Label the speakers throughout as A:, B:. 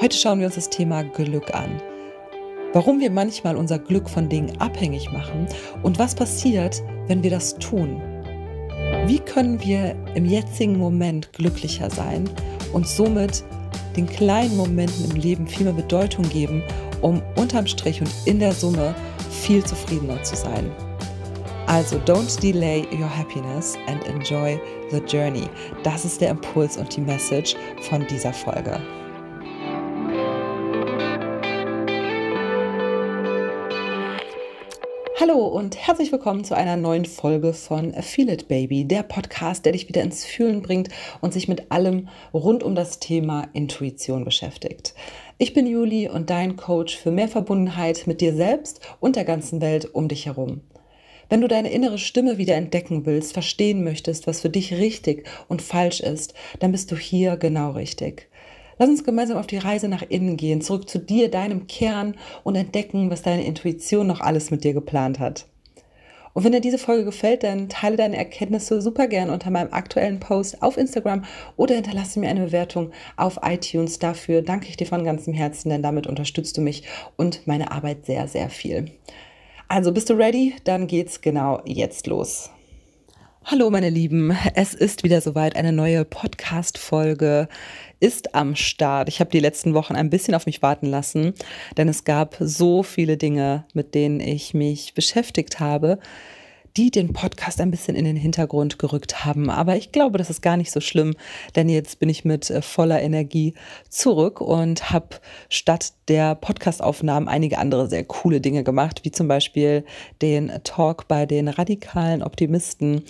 A: Heute schauen wir uns das Thema Glück an. Warum wir manchmal unser Glück von Dingen abhängig machen und was passiert, wenn wir das tun. Wie können wir im jetzigen Moment glücklicher sein und somit den kleinen Momenten im Leben viel mehr Bedeutung geben, um unterm Strich und in der Summe viel zufriedener zu sein. Also don't delay your happiness and enjoy the journey. Das ist der Impuls und die Message von dieser Folge. Hallo und herzlich willkommen zu einer neuen Folge von Feel It Baby, der Podcast, der dich wieder ins Fühlen bringt und sich mit allem rund um das Thema Intuition beschäftigt. Ich bin Juli und dein Coach für mehr Verbundenheit mit dir selbst und der ganzen Welt um dich herum. Wenn du deine innere Stimme wieder entdecken willst, verstehen möchtest, was für dich richtig und falsch ist, dann bist du hier genau richtig. Lass uns gemeinsam auf die Reise nach innen gehen, zurück zu dir, deinem Kern und entdecken, was deine Intuition noch alles mit dir geplant hat. Und wenn dir diese Folge gefällt, dann teile deine Erkenntnisse super gern unter meinem aktuellen Post auf Instagram oder hinterlasse mir eine Bewertung auf iTunes. Dafür danke ich dir von ganzem Herzen, denn damit unterstützt du mich und meine Arbeit sehr, sehr viel. Also bist du ready? Dann geht's genau jetzt los. Hallo meine Lieben, es ist wieder soweit, eine neue Podcast-Folge ist am Start. Ich habe die letzten Wochen ein bisschen auf mich warten lassen, denn es gab so viele Dinge, mit denen ich mich beschäftigt habe, die den Podcast ein bisschen in den Hintergrund gerückt haben. Aber ich glaube, das ist gar nicht so schlimm, denn jetzt bin ich mit äh, voller Energie zurück und habe statt der Podcastaufnahmen einige andere sehr coole Dinge gemacht, wie zum Beispiel den Talk bei den radikalen Optimisten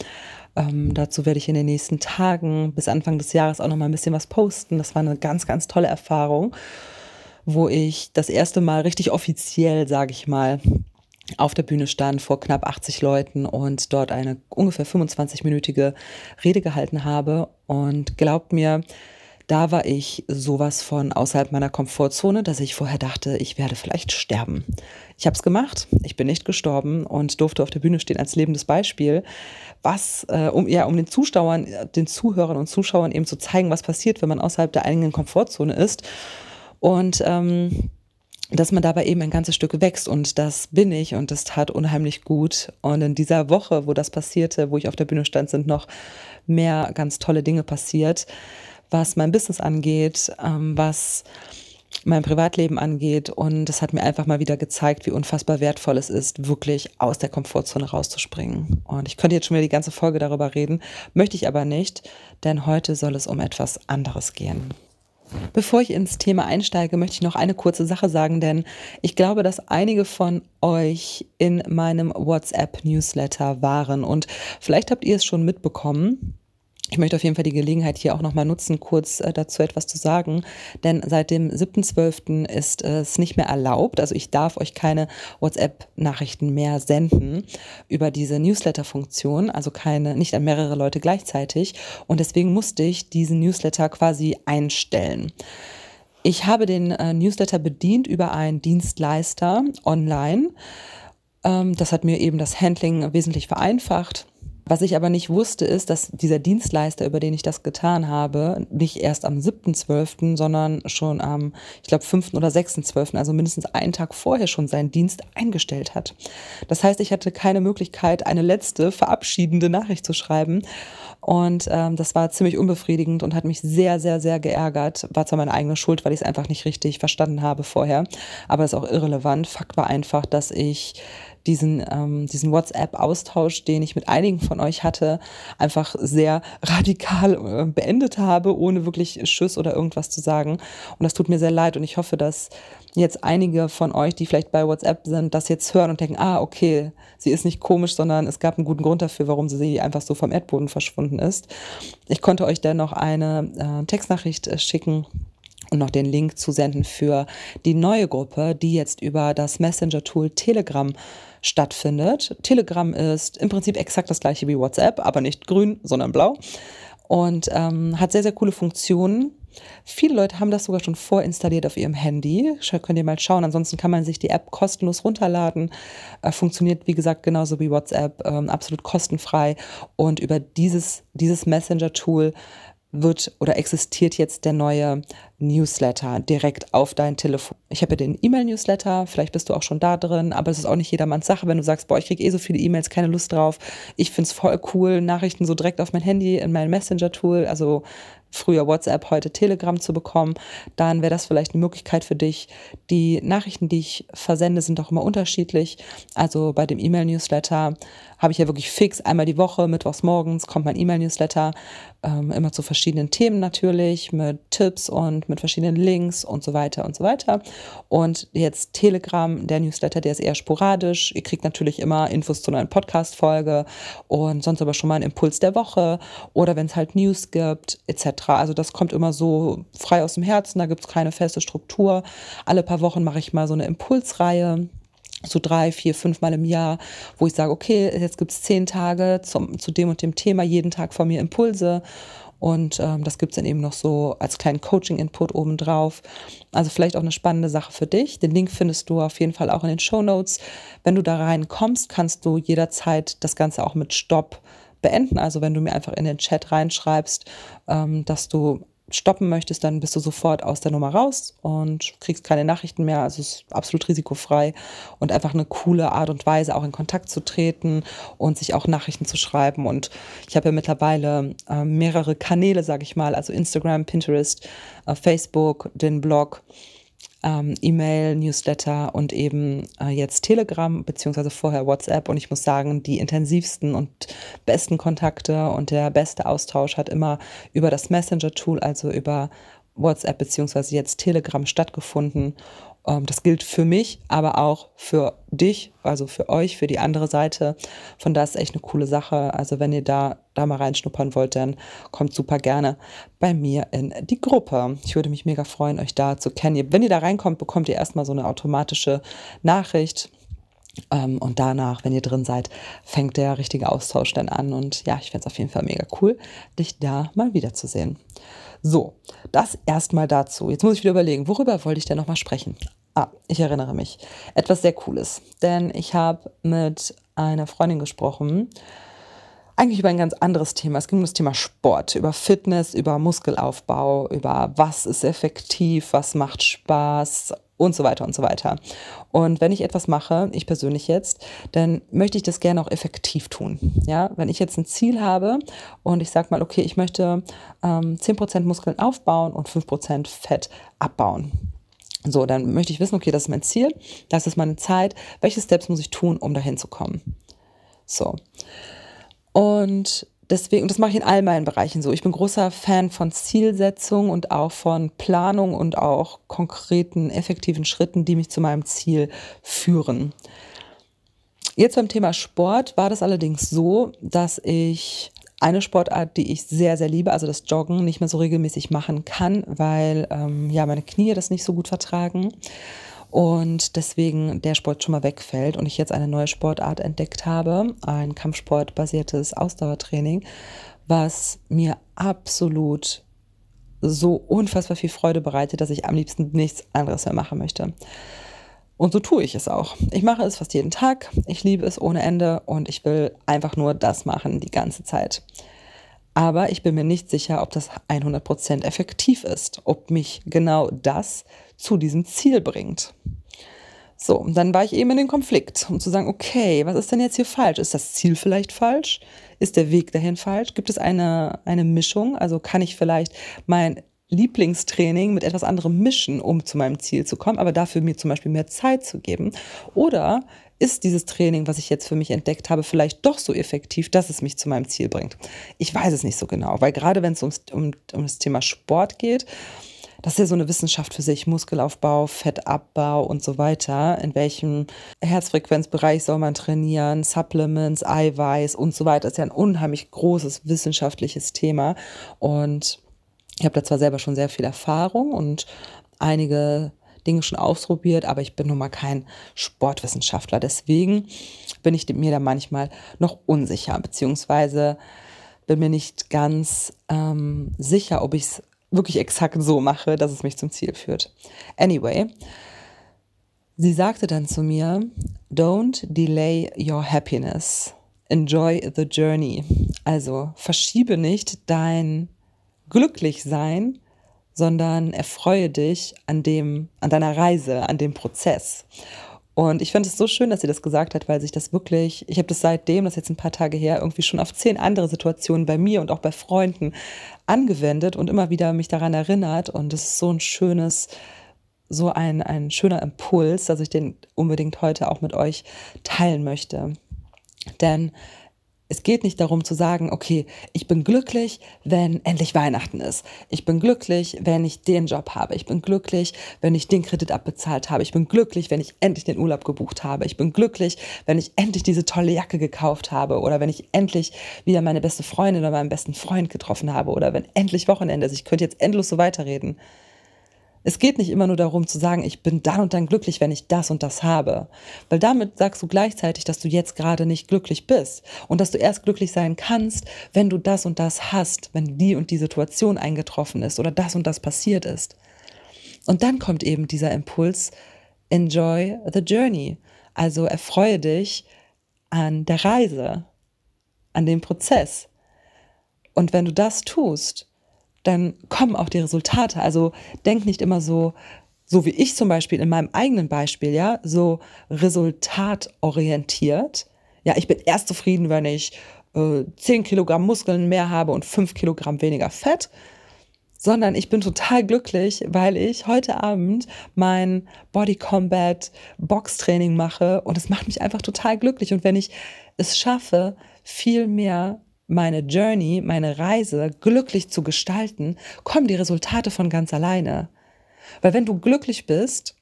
A: ähm, dazu werde ich in den nächsten Tagen bis Anfang des Jahres auch noch mal ein bisschen was posten. Das war eine ganz, ganz tolle Erfahrung, wo ich das erste Mal richtig offiziell, sage ich mal, auf der Bühne stand vor knapp 80 Leuten und dort eine ungefähr 25-minütige Rede gehalten habe. Und glaubt mir, da war ich sowas von außerhalb meiner Komfortzone, dass ich vorher dachte, ich werde vielleicht sterben. Ich habe es gemacht, ich bin nicht gestorben und durfte auf der Bühne stehen als lebendes Beispiel, was, äh, um ja, um den Zuschauern, den Zuhörern und Zuschauern eben zu zeigen, was passiert, wenn man außerhalb der eigenen Komfortzone ist. Und ähm, dass man dabei eben ein ganzes Stück wächst und das bin ich und das tat unheimlich gut. Und in dieser Woche, wo das passierte, wo ich auf der Bühne stand, sind noch mehr ganz tolle Dinge passiert was mein Business angeht, ähm, was mein Privatleben angeht. Und es hat mir einfach mal wieder gezeigt, wie unfassbar wertvoll es ist, wirklich aus der Komfortzone rauszuspringen. Und ich könnte jetzt schon wieder die ganze Folge darüber reden, möchte ich aber nicht, denn heute soll es um etwas anderes gehen. Bevor ich ins Thema einsteige, möchte ich noch eine kurze Sache sagen, denn ich glaube, dass einige von euch in meinem WhatsApp-Newsletter waren und vielleicht habt ihr es schon mitbekommen. Ich möchte auf jeden Fall die Gelegenheit hier auch nochmal nutzen, kurz äh, dazu etwas zu sagen. Denn seit dem 7.12. ist es nicht mehr erlaubt. Also ich darf euch keine WhatsApp-Nachrichten mehr senden über diese Newsletter-Funktion. Also keine, nicht an mehrere Leute gleichzeitig. Und deswegen musste ich diesen Newsletter quasi einstellen. Ich habe den äh, Newsletter bedient über einen Dienstleister online. Ähm, das hat mir eben das Handling wesentlich vereinfacht. Was ich aber nicht wusste, ist, dass dieser Dienstleister, über den ich das getan habe, nicht erst am 7.12., sondern schon am, ich glaube, 5. oder 6.12., also mindestens einen Tag vorher schon seinen Dienst eingestellt hat. Das heißt, ich hatte keine Möglichkeit, eine letzte verabschiedende Nachricht zu schreiben. Und ähm, das war ziemlich unbefriedigend und hat mich sehr, sehr, sehr geärgert. War zwar meine eigene Schuld, weil ich es einfach nicht richtig verstanden habe vorher, aber ist auch irrelevant. Fakt war einfach, dass ich diesen, ähm, diesen WhatsApp-Austausch, den ich mit einigen von euch hatte, einfach sehr radikal äh, beendet habe, ohne wirklich Schuss oder irgendwas zu sagen. Und das tut mir sehr leid und ich hoffe, dass jetzt einige von euch, die vielleicht bei WhatsApp sind, das jetzt hören und denken, ah, okay, sie ist nicht komisch, sondern es gab einen guten Grund dafür, warum sie einfach so vom Erdboden verschwunden ist. Ich konnte euch dennoch eine äh, Textnachricht äh, schicken und noch den Link zu senden für die neue Gruppe, die jetzt über das Messenger-Tool Telegram stattfindet. Telegram ist im Prinzip exakt das gleiche wie WhatsApp, aber nicht grün, sondern blau und ähm, hat sehr, sehr coole Funktionen. Viele Leute haben das sogar schon vorinstalliert auf ihrem Handy. Könnt ihr mal schauen. Ansonsten kann man sich die App kostenlos runterladen. Äh, funktioniert, wie gesagt, genauso wie WhatsApp, ähm, absolut kostenfrei. Und über dieses, dieses Messenger-Tool wird oder existiert jetzt der neue Newsletter direkt auf dein Telefon. Ich habe ja den E-Mail-Newsletter, vielleicht bist du auch schon da drin, aber es ist auch nicht jedermanns Sache, wenn du sagst, boah, ich kriege eh so viele E-Mails, keine Lust drauf. Ich finde es voll cool, Nachrichten so direkt auf mein Handy, in mein Messenger-Tool, also früher WhatsApp, heute Telegram zu bekommen, dann wäre das vielleicht eine Möglichkeit für dich. Die Nachrichten, die ich versende, sind auch immer unterschiedlich. Also bei dem E-Mail-Newsletter habe ich ja wirklich fix einmal die Woche, mittwochs morgens kommt mein E-Mail-Newsletter, ähm, immer zu verschiedenen Themen natürlich, mit Tipps und mit verschiedenen Links und so weiter und so weiter. Und jetzt Telegram, der Newsletter, der ist eher sporadisch. Ihr kriegt natürlich immer Infos zu einer Podcast-Folge und sonst aber schon mal einen Impuls der Woche oder wenn es halt News gibt, etc. Also das kommt immer so frei aus dem Herzen, da gibt es keine feste Struktur. Alle paar Wochen mache ich mal so eine Impulsreihe so drei, vier, fünf Mal im Jahr, wo ich sage, okay, jetzt gibt es zehn Tage zum, zu dem und dem Thema, jeden Tag von mir Impulse. Und ähm, das gibt es dann eben noch so als kleinen Coaching-Input obendrauf. Also vielleicht auch eine spannende Sache für dich. Den Link findest du auf jeden Fall auch in den Show Notes. Wenn du da reinkommst, kannst du jederzeit das Ganze auch mit Stopp beenden. Also wenn du mir einfach in den Chat reinschreibst, ähm, dass du stoppen möchtest, dann bist du sofort aus der Nummer raus und kriegst keine Nachrichten mehr. Also es ist absolut risikofrei und einfach eine coole Art und Weise, auch in Kontakt zu treten und sich auch Nachrichten zu schreiben. Und ich habe ja mittlerweile äh, mehrere Kanäle, sage ich mal, also Instagram, Pinterest, äh, Facebook, den Blog ähm, E-Mail, Newsletter und eben äh, jetzt Telegram, beziehungsweise vorher WhatsApp. Und ich muss sagen, die intensivsten und besten Kontakte und der beste Austausch hat immer über das Messenger-Tool, also über WhatsApp beziehungsweise jetzt Telegram stattgefunden. Ähm, das gilt für mich, aber auch für dich, also für euch, für die andere Seite. Von da ist echt eine coole Sache. Also wenn ihr da, da mal reinschnuppern wollt, dann kommt super gerne bei mir in die Gruppe. Ich würde mich mega freuen, euch da zu kennen. Wenn ihr da reinkommt, bekommt ihr erstmal so eine automatische Nachricht. Ähm, und danach, wenn ihr drin seid, fängt der richtige Austausch dann an. Und ja, ich fände es auf jeden Fall mega cool, dich da mal wiederzusehen. So, das erstmal dazu. Jetzt muss ich wieder überlegen, worüber wollte ich denn nochmal sprechen? Ah, ich erinnere mich. Etwas sehr Cooles. Denn ich habe mit einer Freundin gesprochen, eigentlich über ein ganz anderes Thema. Es ging um das Thema Sport, über Fitness, über Muskelaufbau, über was ist effektiv, was macht Spaß und so weiter und so weiter. Und wenn ich etwas mache, ich persönlich jetzt, dann möchte ich das gerne auch effektiv tun. Ja, wenn ich jetzt ein Ziel habe und ich sage mal, okay, ich möchte ähm, 10% Muskeln aufbauen und 5% Fett abbauen so, dann möchte ich wissen, okay, das ist mein Ziel, das ist meine Zeit, welche Steps muss ich tun, um dahin zu kommen? So. Und deswegen, und das mache ich in all meinen Bereichen so. Ich bin großer Fan von Zielsetzung und auch von Planung und auch konkreten, effektiven Schritten, die mich zu meinem Ziel führen. Jetzt beim Thema Sport war das allerdings so, dass ich eine Sportart, die ich sehr, sehr liebe, also das Joggen, nicht mehr so regelmäßig machen kann, weil ähm, ja meine Knie das nicht so gut vertragen und deswegen der Sport schon mal wegfällt und ich jetzt eine neue Sportart entdeckt habe, ein Kampfsportbasiertes Ausdauertraining, was mir absolut so unfassbar viel Freude bereitet, dass ich am liebsten nichts anderes mehr machen möchte. Und so tue ich es auch. Ich mache es fast jeden Tag. Ich liebe es ohne Ende und ich will einfach nur das machen die ganze Zeit. Aber ich bin mir nicht sicher, ob das 100% effektiv ist, ob mich genau das zu diesem Ziel bringt. So, und dann war ich eben in den Konflikt, um zu sagen, okay, was ist denn jetzt hier falsch? Ist das Ziel vielleicht falsch? Ist der Weg dahin falsch? Gibt es eine, eine Mischung? Also kann ich vielleicht mein Lieblingstraining mit etwas anderem mischen, um zu meinem Ziel zu kommen, aber dafür mir zum Beispiel mehr Zeit zu geben? Oder ist dieses Training, was ich jetzt für mich entdeckt habe, vielleicht doch so effektiv, dass es mich zu meinem Ziel bringt? Ich weiß es nicht so genau, weil gerade wenn es um, um das Thema Sport geht, das ist ja so eine Wissenschaft für sich, Muskelaufbau, Fettabbau und so weiter. In welchem Herzfrequenzbereich soll man trainieren, Supplements, Eiweiß und so weiter. Das ist ja ein unheimlich großes wissenschaftliches Thema. Und ich habe da zwar selber schon sehr viel Erfahrung und einige Dinge schon ausprobiert, aber ich bin nun mal kein Sportwissenschaftler. Deswegen bin ich mir da manchmal noch unsicher, beziehungsweise bin mir nicht ganz ähm, sicher, ob ich es wirklich exakt so mache, dass es mich zum Ziel führt. Anyway, sie sagte dann zu mir, don't delay your happiness. Enjoy the journey. Also verschiebe nicht dein glücklich sein, sondern erfreue dich an dem, an deiner Reise, an dem Prozess. Und ich finde es so schön, dass sie das gesagt hat, weil sich das wirklich, ich habe das seitdem, das ist jetzt ein paar Tage her, irgendwie schon auf zehn andere Situationen bei mir und auch bei Freunden angewendet und immer wieder mich daran erinnert. Und es ist so ein schönes, so ein, ein schöner Impuls, dass ich den unbedingt heute auch mit euch teilen möchte. Denn es geht nicht darum zu sagen, okay, ich bin glücklich, wenn endlich Weihnachten ist. Ich bin glücklich, wenn ich den Job habe. Ich bin glücklich, wenn ich den Kredit abbezahlt habe. Ich bin glücklich, wenn ich endlich den Urlaub gebucht habe. Ich bin glücklich, wenn ich endlich diese tolle Jacke gekauft habe oder wenn ich endlich wieder meine beste Freundin oder meinen besten Freund getroffen habe oder wenn endlich Wochenende ist. Ich könnte jetzt endlos so weiterreden. Es geht nicht immer nur darum zu sagen, ich bin dann und dann glücklich, wenn ich das und das habe. Weil damit sagst du gleichzeitig, dass du jetzt gerade nicht glücklich bist und dass du erst glücklich sein kannst, wenn du das und das hast, wenn die und die Situation eingetroffen ist oder das und das passiert ist. Und dann kommt eben dieser Impuls, enjoy the journey. Also erfreue dich an der Reise, an dem Prozess. Und wenn du das tust, dann kommen auch die Resultate. Also denk nicht immer so, so wie ich zum Beispiel in meinem eigenen Beispiel, ja, so resultatorientiert. Ja, ich bin erst zufrieden, wenn ich äh, 10 Kilogramm Muskeln mehr habe und 5 Kilogramm weniger Fett, sondern ich bin total glücklich, weil ich heute Abend mein Body Combat Boxtraining mache und es macht mich einfach total glücklich. Und wenn ich es schaffe, viel mehr meine Journey, meine Reise glücklich zu gestalten, kommen die Resultate von ganz alleine. Weil wenn du glücklich bist,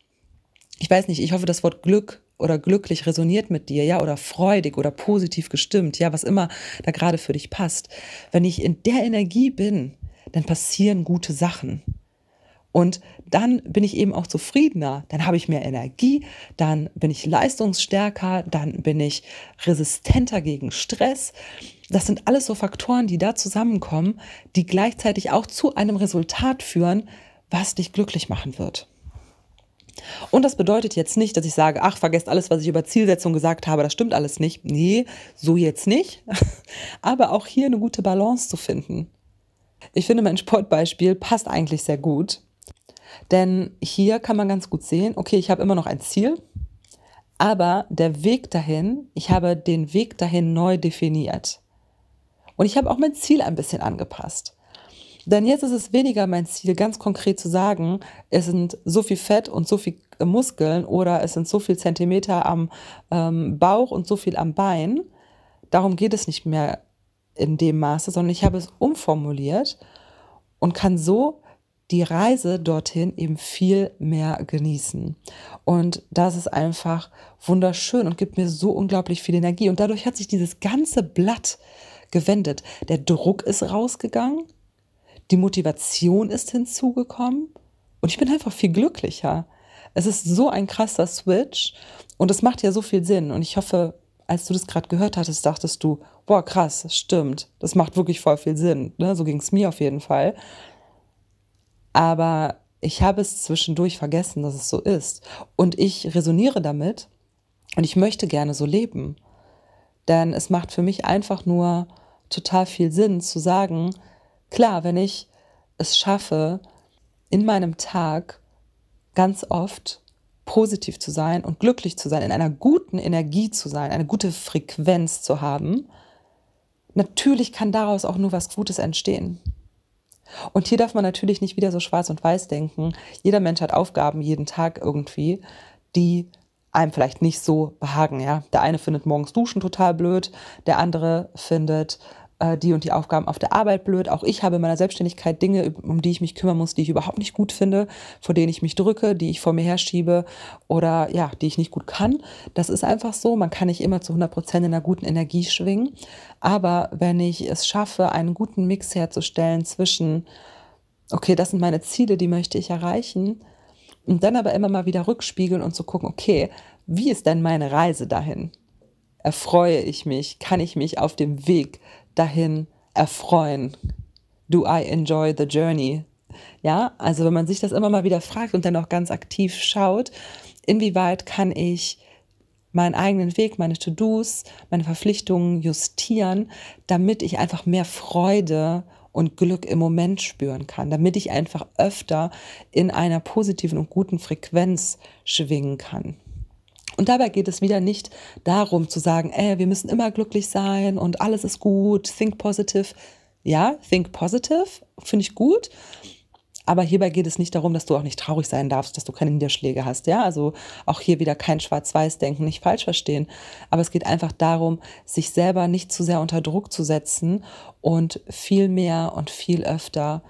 A: ich weiß nicht, ich hoffe, das Wort Glück oder glücklich resoniert mit dir, ja, oder freudig oder positiv gestimmt, ja, was immer da gerade für dich passt. Wenn ich in der Energie bin, dann passieren gute Sachen. Und dann bin ich eben auch zufriedener, dann habe ich mehr Energie, dann bin ich leistungsstärker, dann bin ich resistenter gegen Stress. Das sind alles so Faktoren, die da zusammenkommen, die gleichzeitig auch zu einem Resultat führen, was dich glücklich machen wird. Und das bedeutet jetzt nicht, dass ich sage, ach, vergesst alles, was ich über Zielsetzung gesagt habe, das stimmt alles nicht. Nee, so jetzt nicht. Aber auch hier eine gute Balance zu finden. Ich finde, mein Sportbeispiel passt eigentlich sehr gut. Denn hier kann man ganz gut sehen, okay, ich habe immer noch ein Ziel, aber der Weg dahin, ich habe den Weg dahin neu definiert. Und ich habe auch mein Ziel ein bisschen angepasst. Denn jetzt ist es weniger mein Ziel, ganz konkret zu sagen, es sind so viel Fett und so viel Muskeln oder es sind so viel Zentimeter am ähm, Bauch und so viel am Bein. Darum geht es nicht mehr in dem Maße, sondern ich habe es umformuliert und kann so die Reise dorthin eben viel mehr genießen. Und das ist einfach wunderschön und gibt mir so unglaublich viel Energie. Und dadurch hat sich dieses ganze Blatt gewendet. Der Druck ist rausgegangen, die Motivation ist hinzugekommen und ich bin einfach viel glücklicher. Es ist so ein krasser Switch und es macht ja so viel Sinn. Und ich hoffe, als du das gerade gehört hattest, dachtest du, boah, krass, stimmt, das macht wirklich voll viel Sinn. Ne? So ging es mir auf jeden Fall. Aber ich habe es zwischendurch vergessen, dass es so ist. Und ich resoniere damit und ich möchte gerne so leben. Denn es macht für mich einfach nur total viel Sinn zu sagen, klar, wenn ich es schaffe, in meinem Tag ganz oft positiv zu sein und glücklich zu sein, in einer guten Energie zu sein, eine gute Frequenz zu haben, natürlich kann daraus auch nur was Gutes entstehen. Und hier darf man natürlich nicht wieder so schwarz und weiß denken. Jeder Mensch hat Aufgaben jeden Tag irgendwie, die einem vielleicht nicht so behagen. Ja? Der eine findet morgens Duschen total blöd, der andere findet äh, die und die Aufgaben auf der Arbeit blöd. Auch ich habe in meiner Selbstständigkeit Dinge, um die ich mich kümmern muss, die ich überhaupt nicht gut finde, vor denen ich mich drücke, die ich vor mir herschiebe oder ja, die ich nicht gut kann. Das ist einfach so. Man kann nicht immer zu 100 Prozent in einer guten Energie schwingen. Aber wenn ich es schaffe, einen guten Mix herzustellen zwischen, okay, das sind meine Ziele, die möchte ich erreichen, und dann aber immer mal wieder rückspiegeln und zu gucken, okay, wie ist denn meine Reise dahin? Erfreue ich mich? Kann ich mich auf dem Weg dahin erfreuen? Do I enjoy the journey? Ja, also wenn man sich das immer mal wieder fragt und dann auch ganz aktiv schaut, inwieweit kann ich meinen eigenen Weg, meine To-Dos, meine Verpflichtungen justieren, damit ich einfach mehr Freude und Glück im Moment spüren kann, damit ich einfach öfter in einer positiven und guten Frequenz schwingen kann. Und dabei geht es wieder nicht darum zu sagen, ey, wir müssen immer glücklich sein und alles ist gut, think positive. Ja, think positive, finde ich gut. Aber hierbei geht es nicht darum, dass du auch nicht traurig sein darfst, dass du keine Niederschläge hast. Ja, also auch hier wieder kein Schwarz-Weiß-Denken, nicht falsch verstehen. Aber es geht einfach darum, sich selber nicht zu sehr unter Druck zu setzen und viel mehr und viel öfter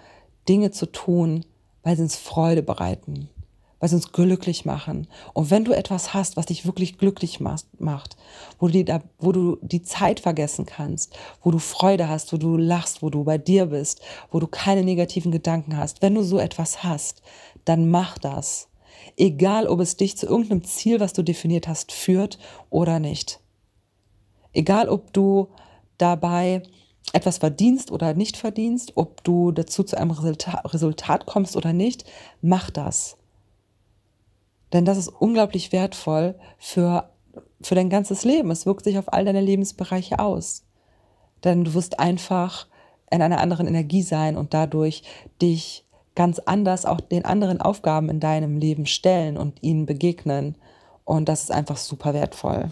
A: Dinge zu tun, weil sie uns Freude bereiten weil sie uns glücklich machen. Und wenn du etwas hast, was dich wirklich glücklich macht, wo du, die, wo du die Zeit vergessen kannst, wo du Freude hast, wo du lachst, wo du bei dir bist, wo du keine negativen Gedanken hast, wenn du so etwas hast, dann mach das. Egal, ob es dich zu irgendeinem Ziel, was du definiert hast, führt oder nicht. Egal, ob du dabei etwas verdienst oder nicht verdienst, ob du dazu zu einem Resultat kommst oder nicht, mach das. Denn das ist unglaublich wertvoll für, für dein ganzes Leben. Es wirkt sich auf all deine Lebensbereiche aus. Denn du wirst einfach in einer anderen Energie sein und dadurch dich ganz anders auch den anderen Aufgaben in deinem Leben stellen und ihnen begegnen. Und das ist einfach super wertvoll.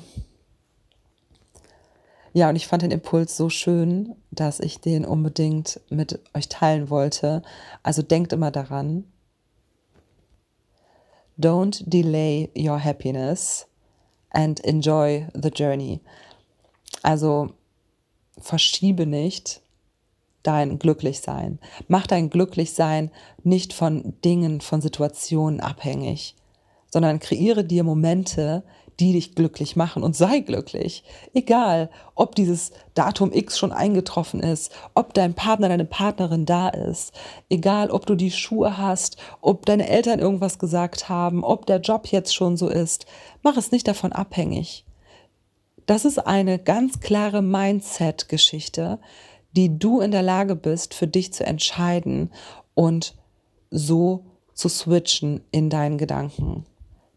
A: Ja, und ich fand den Impuls so schön, dass ich den unbedingt mit euch teilen wollte. Also denkt immer daran, Don't delay your happiness and enjoy the journey. Also verschiebe nicht dein Glücklichsein. Mach dein Glücklichsein nicht von Dingen, von Situationen abhängig, sondern kreiere dir Momente, die dich glücklich machen und sei glücklich. Egal, ob dieses Datum X schon eingetroffen ist, ob dein Partner, deine Partnerin da ist, egal, ob du die Schuhe hast, ob deine Eltern irgendwas gesagt haben, ob der Job jetzt schon so ist, mach es nicht davon abhängig. Das ist eine ganz klare Mindset-Geschichte, die du in der Lage bist, für dich zu entscheiden und so zu switchen in deinen Gedanken.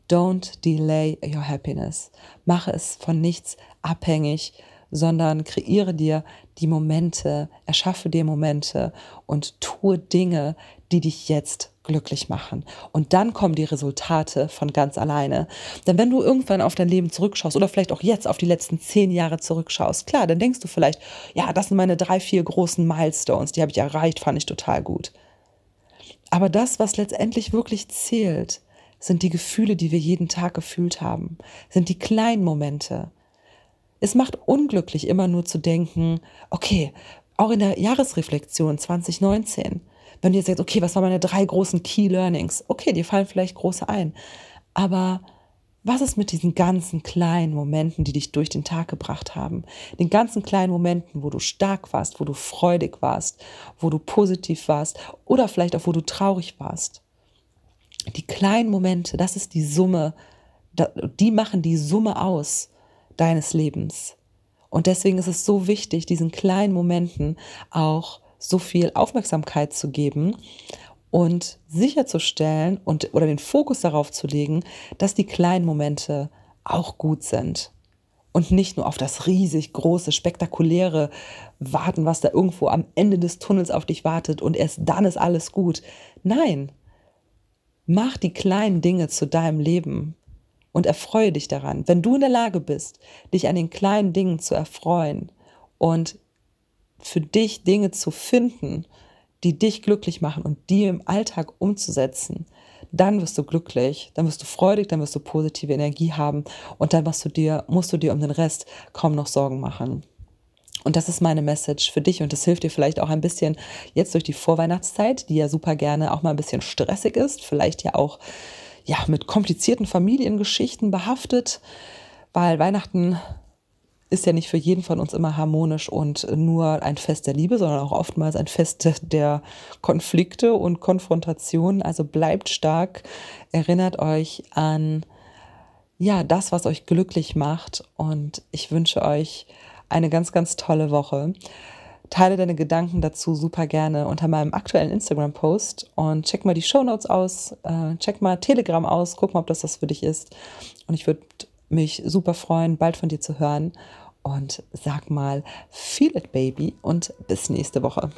A: Don't delay your happiness. Mache es von nichts abhängig, sondern kreiere dir die Momente, erschaffe dir Momente und tue Dinge, die dich jetzt glücklich machen. Und dann kommen die Resultate von ganz alleine. Denn wenn du irgendwann auf dein Leben zurückschaust oder vielleicht auch jetzt auf die letzten zehn Jahre zurückschaust, klar, dann denkst du vielleicht, ja, das sind meine drei, vier großen Milestones, die habe ich erreicht, fand ich total gut. Aber das, was letztendlich wirklich zählt, sind die Gefühle, die wir jeden Tag gefühlt haben, sind die kleinen Momente. Es macht unglücklich, immer nur zu denken, okay, auch in der Jahresreflexion 2019, wenn du jetzt sagst, okay, was waren meine drei großen Key Learnings? Okay, dir fallen vielleicht große ein. Aber was ist mit diesen ganzen kleinen Momenten, die dich durch den Tag gebracht haben? Den ganzen kleinen Momenten, wo du stark warst, wo du freudig warst, wo du positiv warst oder vielleicht auch, wo du traurig warst die kleinen Momente, das ist die Summe, die machen die Summe aus deines Lebens. Und deswegen ist es so wichtig, diesen kleinen Momenten auch so viel Aufmerksamkeit zu geben und sicherzustellen und oder den Fokus darauf zu legen, dass die kleinen Momente auch gut sind und nicht nur auf das riesig große, spektakuläre warten, was da irgendwo am Ende des Tunnels auf dich wartet und erst dann ist alles gut. Nein, Mach die kleinen Dinge zu deinem Leben und erfreue dich daran. Wenn du in der Lage bist, dich an den kleinen Dingen zu erfreuen und für dich Dinge zu finden, die dich glücklich machen und die im Alltag umzusetzen, dann wirst du glücklich, dann wirst du freudig, dann wirst du positive Energie haben und dann musst du dir, musst du dir um den Rest kaum noch Sorgen machen. Und das ist meine Message für dich. Und das hilft dir vielleicht auch ein bisschen jetzt durch die Vorweihnachtszeit, die ja super gerne auch mal ein bisschen stressig ist, vielleicht ja auch ja, mit komplizierten Familiengeschichten behaftet, weil Weihnachten ist ja nicht für jeden von uns immer harmonisch und nur ein Fest der Liebe, sondern auch oftmals ein Fest der Konflikte und Konfrontationen. Also bleibt stark, erinnert euch an ja, das, was euch glücklich macht. Und ich wünsche euch eine ganz, ganz tolle Woche. Teile deine Gedanken dazu super gerne unter meinem aktuellen Instagram-Post und check mal die Shownotes aus, äh, check mal Telegram aus, guck mal, ob das das für dich ist. Und ich würde mich super freuen, bald von dir zu hören. Und sag mal, feel it, baby, und bis nächste Woche.